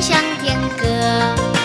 向天歌。